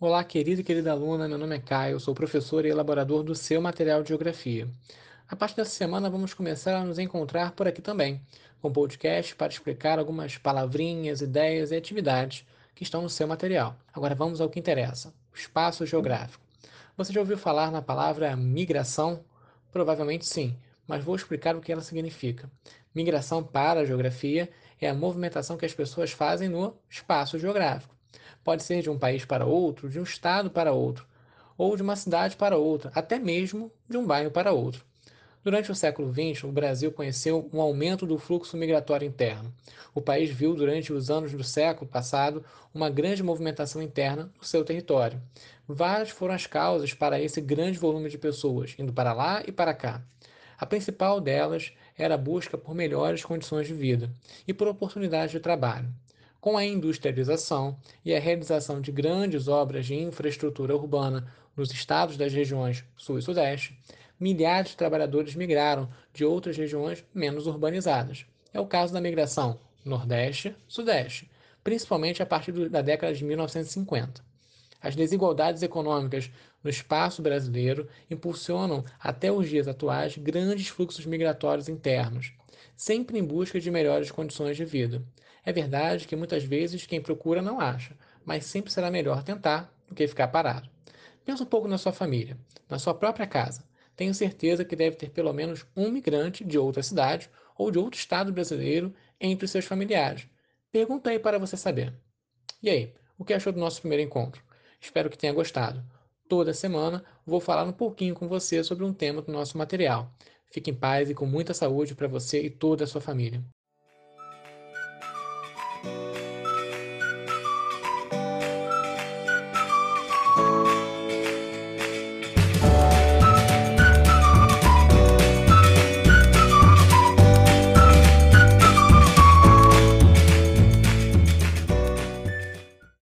Olá, querido e querida aluna, meu nome é Caio, sou professor e elaborador do seu material de geografia. A partir dessa semana vamos começar a nos encontrar por aqui também, com podcast para explicar algumas palavrinhas, ideias e atividades que estão no seu material. Agora vamos ao que interessa: o espaço geográfico. Você já ouviu falar na palavra migração? Provavelmente sim, mas vou explicar o que ela significa. Migração para a geografia é a movimentação que as pessoas fazem no espaço geográfico. Pode ser de um país para outro, de um estado para outro, ou de uma cidade para outra, até mesmo de um bairro para outro. Durante o século XX, o Brasil conheceu um aumento do fluxo migratório interno. O país viu, durante os anos do século passado, uma grande movimentação interna no seu território. Várias foram as causas para esse grande volume de pessoas, indo para lá e para cá. A principal delas era a busca por melhores condições de vida e por oportunidades de trabalho. Com a industrialização e a realização de grandes obras de infraestrutura urbana nos estados das regiões Sul e Sudeste, milhares de trabalhadores migraram de outras regiões menos urbanizadas. É o caso da migração Nordeste-Sudeste, principalmente a partir da década de 1950. As desigualdades econômicas no espaço brasileiro impulsionam até os dias atuais grandes fluxos migratórios internos, sempre em busca de melhores condições de vida. É verdade que muitas vezes quem procura não acha, mas sempre será melhor tentar do que ficar parado. Pensa um pouco na sua família, na sua própria casa. Tenho certeza que deve ter pelo menos um migrante de outra cidade ou de outro estado brasileiro entre os seus familiares. Pergunta aí para você saber. E aí, o que achou do nosso primeiro encontro? Espero que tenha gostado. Toda semana vou falar um pouquinho com você sobre um tema do nosso material. Fique em paz e com muita saúde para você e toda a sua família. え?